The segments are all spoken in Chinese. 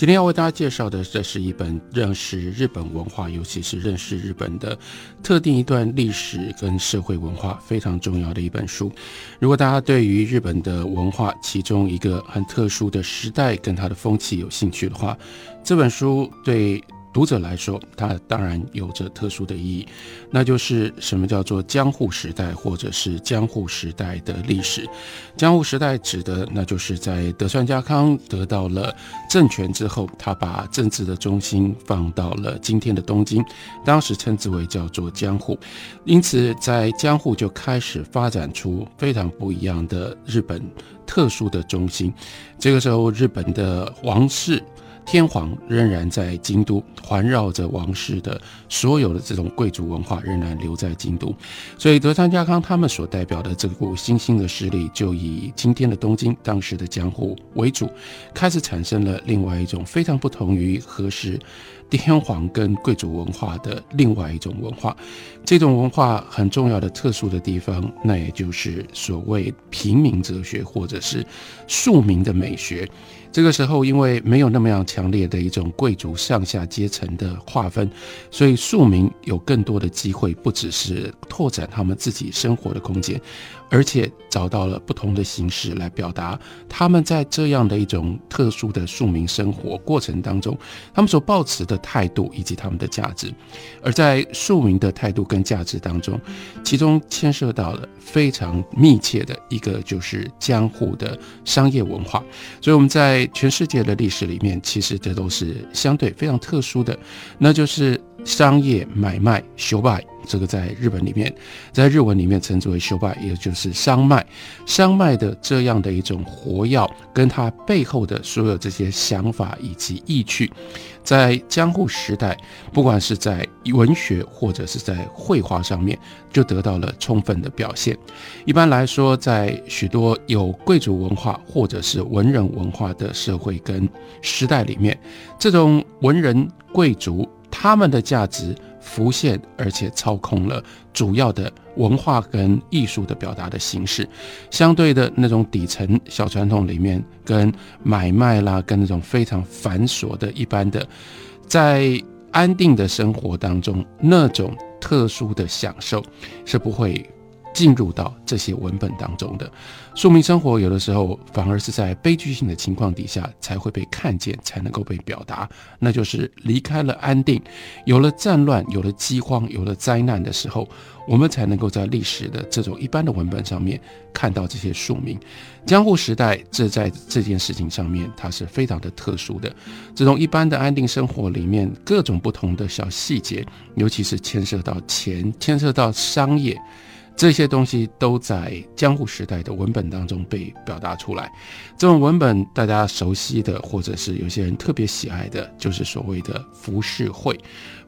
今天要为大家介绍的，这是一本认识日本文化，尤其是认识日本的特定一段历史跟社会文化非常重要的一本书。如果大家对于日本的文化其中一个很特殊的时代跟它的风气有兴趣的话，这本书对。读者来说，它当然有着特殊的意义，那就是什么叫做江户时代，或者是江户时代的历史。江户时代指的，那就是在德川家康得到了政权之后，他把政治的中心放到了今天的东京，当时称之为叫做江户。因此，在江户就开始发展出非常不一样的日本特殊的中心。这个时候，日本的王室。天皇仍然在京都，环绕着王室的所有的这种贵族文化仍然留在京都，所以德川家康他们所代表的这股新兴的势力，就以今天的东京、当时的江户为主，开始产生了另外一种非常不同于和时天皇跟贵族文化的另外一种文化。这种文化很重要的、特殊的地方，那也就是所谓平民哲学，或者是庶民的美学。这个时候，因为没有那么样强烈的一种贵族上下阶层的划分，所以庶民有更多的机会，不只是拓展他们自己生活的空间，而且找到了不同的形式来表达他们在这样的一种特殊的庶民生活过程当中，他们所抱持的态度以及他们的价值。而在庶民的态度跟价值当中，其中牵涉到了非常密切的一个，就是江户的商业文化。所以我们在在全世界的历史里面，其实这都是相对非常特殊的，那就是商业买卖修拜。这个在日本里面，在日文里面称之为修拜，也就是商卖。商卖的这样的一种活药，跟它背后的所有这些想法以及意趣，在江户时代，不管是在文学或者是在绘画上面，就得到了充分的表现。一般来说，在许多有贵族文化或者是文人文化的社会跟时代里面，这种文人贵族他们的价值。浮现，而且操控了主要的文化跟艺术的表达的形式。相对的那种底层小传统里面，跟买卖啦，跟那种非常繁琐的一般的，在安定的生活当中，那种特殊的享受是不会。进入到这些文本当中的庶民生活，有的时候反而是在悲剧性的情况底下才会被看见，才能够被表达。那就是离开了安定，有了战乱，有了饥荒，有了灾难的时候，我们才能够在历史的这种一般的文本上面看到这些庶民。江户时代，这在这件事情上面，它是非常的特殊的。这种一般的安定生活里面，各种不同的小细节，尤其是牵涉到钱，牵涉到商业。这些东西都在江户时代的文本当中被表达出来。这种文本大家熟悉的，或者是有些人特别喜爱的，就是所谓的浮世绘。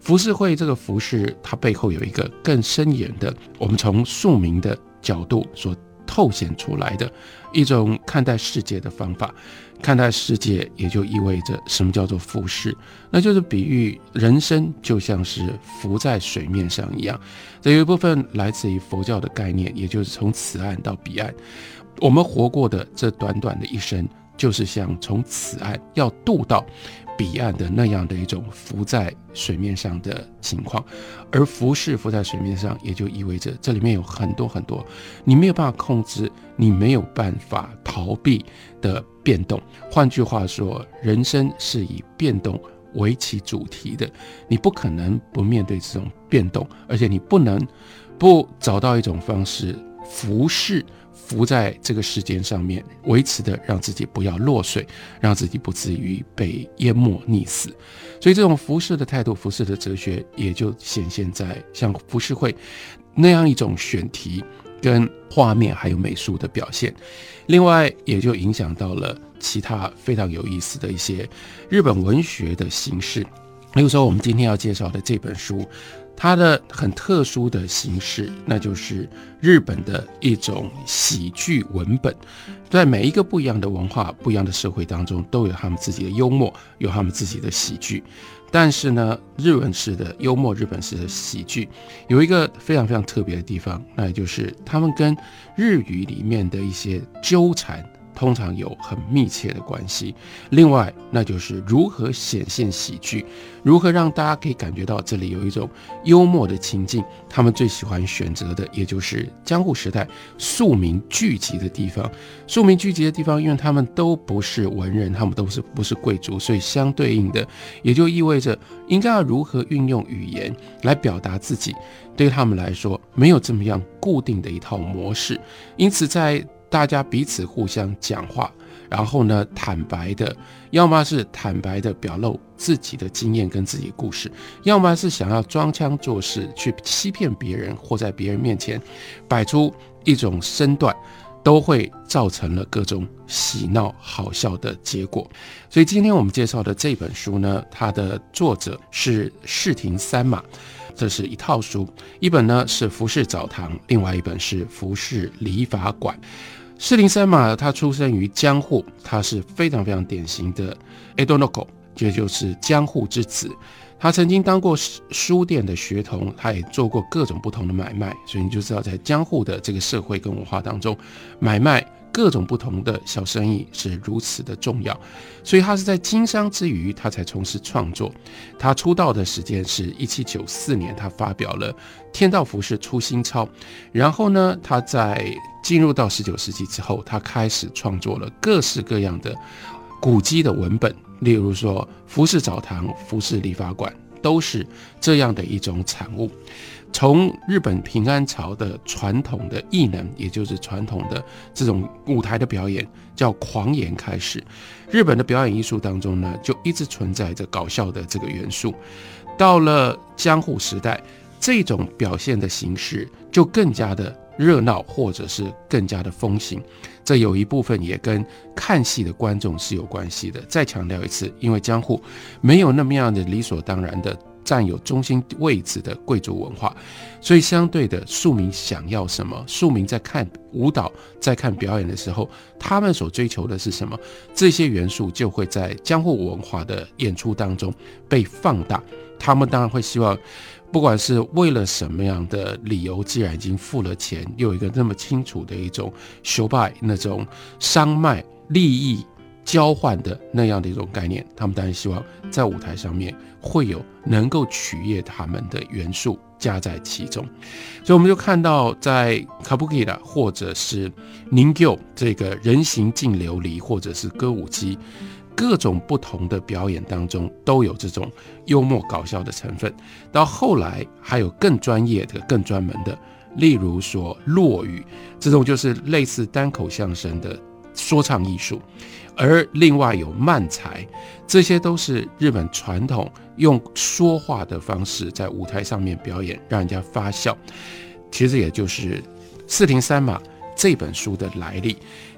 浮世绘这个浮世，它背后有一个更深远的，我们从庶民的角度所透显出来的一种看待世界的方法。看待世界，也就意味着什么叫做浮世，那就是比喻人生就像是浮在水面上一样。这有一部分来自于佛教的概念，也就是从此岸到彼岸，我们活过的这短短的一生，就是像从此岸要渡到。彼岸的那样的一种浮在水面上的情况，而浮世浮在水面上，也就意味着这里面有很多很多你没有办法控制、你没有办法逃避的变动。换句话说，人生是以变动为其主题的，你不可能不面对这种变动，而且你不能不找到一种方式浮世。浮在这个世间上面，维持的让自己不要落水，让自己不至于被淹没溺死。所以，这种浮世的态度、浮世的哲学，也就显现在像浮世绘那样一种选题、跟画面还有美术的表现。另外，也就影响到了其他非常有意思的一些日本文学的形式。比如说，我们今天要介绍的这本书。它的很特殊的形式，那就是日本的一种喜剧文本。在每一个不一样的文化、不一样的社会当中，都有他们自己的幽默，有他们自己的喜剧。但是呢，日文式的幽默、日本式的喜剧，有一个非常非常特别的地方，那也就是他们跟日语里面的一些纠缠。通常有很密切的关系。另外，那就是如何显现喜剧，如何让大家可以感觉到这里有一种幽默的情境。他们最喜欢选择的，也就是江户时代庶民聚集的地方。庶民聚集的地方，因为他们都不是文人，他们都是不是贵族，所以相对应的，也就意味着应该要如何运用语言来表达自己。对他们来说，没有这么样固定的一套模式。因此，在大家彼此互相讲话，然后呢，坦白的，要么是坦白的表露自己的经验跟自己故事，要么是想要装腔作势去欺骗别人，或在别人面前摆出一种身段，都会造成了各种喜闹好笑的结果。所以今天我们介绍的这本书呢，它的作者是世庭三马，这是一套书，一本呢是服饰澡堂，另外一本是服饰理法馆。四零三马，他出生于江户，他是非常非常典型的 edonoko，这就是江户之子。他曾经当过书店的学童，他也做过各种不同的买卖，所以你就知道在江户的这个社会跟文化当中，买卖。各种不同的小生意是如此的重要，所以他是在经商之余，他才从事创作。他出道的时间是一七九四年，他发表了《天道服饰出新钞》。然后呢，他在进入到十九世纪之后，他开始创作了各式各样的古籍的文本，例如说服饰澡堂、服饰理发馆，都是这样的一种产物。从日本平安朝的传统的艺能，也就是传统的这种舞台的表演，叫狂言开始。日本的表演艺术当中呢，就一直存在着搞笑的这个元素。到了江户时代，这种表现的形式就更加的热闹，或者是更加的风行。这有一部分也跟看戏的观众是有关系的。再强调一次，因为江户没有那么样的理所当然的。占有中心位置的贵族文化，所以相对的庶民想要什么？庶民在看舞蹈、在看表演的时候，他们所追求的是什么？这些元素就会在江户文化的演出当中被放大。他们当然会希望，不管是为了什么样的理由，既然已经付了钱，又有一个那么清楚的一种 show by 那种商卖利益。交换的那样的一种概念，他们当然希望在舞台上面会有能够取悦他们的元素加在其中，所以我们就看到在 Kabuki 的或者是 Ningyo 这个人形净琉璃或者是歌舞伎各种不同的表演当中，都有这种幽默搞笑的成分。到后来还有更专业的、更专门的，例如说落语这种，就是类似单口相声的说唱艺术。而另外有漫才，这些都是日本传统用说话的方式在舞台上面表演，让人家发笑。其实也就是四零三马这本书的来历。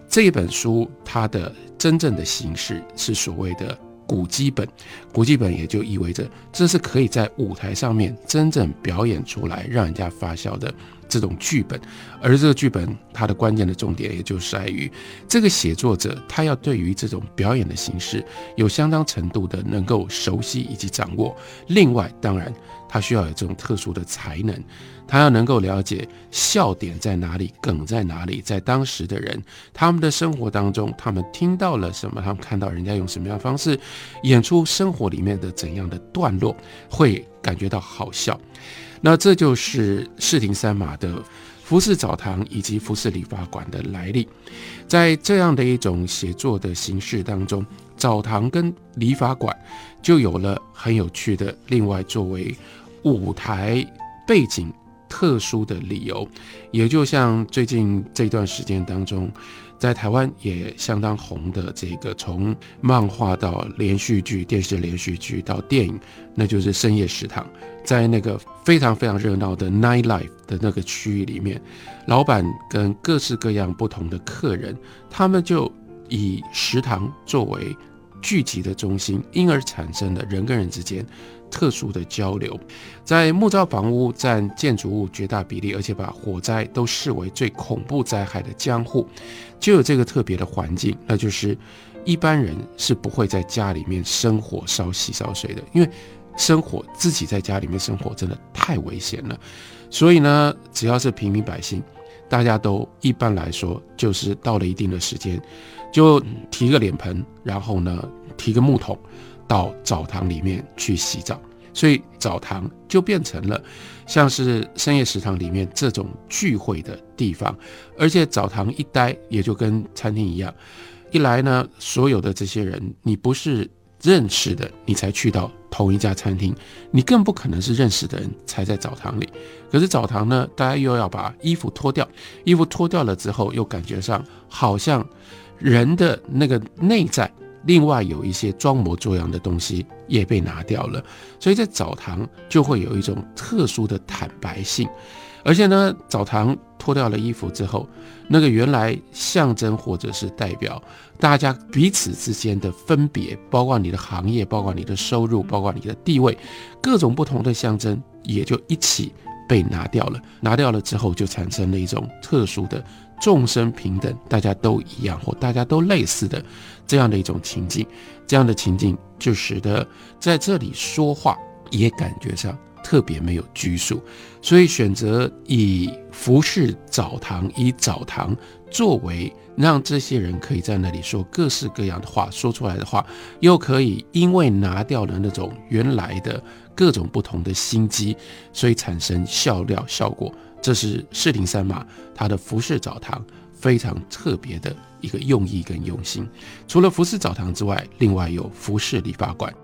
这本书它的真正的形式是所谓的古基本，古基本也就意味着这是可以在舞台上面真正表演出来，让人家发笑的。这种剧本，而这个剧本它的关键的重点，也就是在于这个写作者他要对于这种表演的形式有相当程度的能够熟悉以及掌握。另外，当然他需要有这种特殊的才能，他要能够了解笑点在哪里，梗在哪里，在当时的人他们的生活当中，他们听到了什么，他们看到人家用什么样的方式演出生活里面的怎样的段落，会感觉到好笑。那这就是世庭三马的服饰澡堂以及服饰理发馆的来历，在这样的一种写作的形式当中，澡堂跟理发馆就有了很有趣的另外作为舞台背景特殊的理由，也就像最近这段时间当中。在台湾也相当红的这个，从漫画到连续剧、电视连续剧到电影，那就是深夜食堂。在那个非常非常热闹的 night life 的那个区域里面，老板跟各式各样不同的客人，他们就以食堂作为聚集的中心，因而产生了人跟人之间。特殊的交流。在木造房屋占建筑物绝大比例，而且把火灾都视为最恐怖灾害的江户，就有这个特别的环境，那就是一般人是不会在家里面生火烧洗烧水的，因为生火自己在家里面生火真的太危险了。所以呢，只要是平民百姓，大家都一般来说就是到了一定的时间，就提个脸盆，然后呢提个木桶，到澡堂里面去洗澡。所以澡堂就变成了像是深夜食堂里面这种聚会的地方，而且澡堂一待也就跟餐厅一样，一来呢，所有的这些人你不是认识的，你才去到同一家餐厅，你更不可能是认识的人才在澡堂里。可是澡堂呢，大家又要把衣服脱掉，衣服脱掉了之后，又感觉上好像人的那个内在。另外有一些装模作样的东西也被拿掉了，所以在澡堂就会有一种特殊的坦白性，而且呢，澡堂脱掉了衣服之后，那个原来象征或者是代表大家彼此之间的分别，包括你的行业，包括你的收入，包括你的地位，各种不同的象征也就一起被拿掉了。拿掉了之后，就产生了一种特殊的。众生平等，大家都一样或大家都类似的这样的一种情境，这样的情境就使得在这里说话也感觉上特别没有拘束，所以选择以服饰澡堂，以澡堂作为让这些人可以在那里说各式各样的话，说出来的话又可以因为拿掉了那种原来的各种不同的心机，所以产生笑料效果。这是士林三马他的服饰澡堂非常特别的一个用意跟用心。除了服饰澡堂之外，另外有服饰理发馆。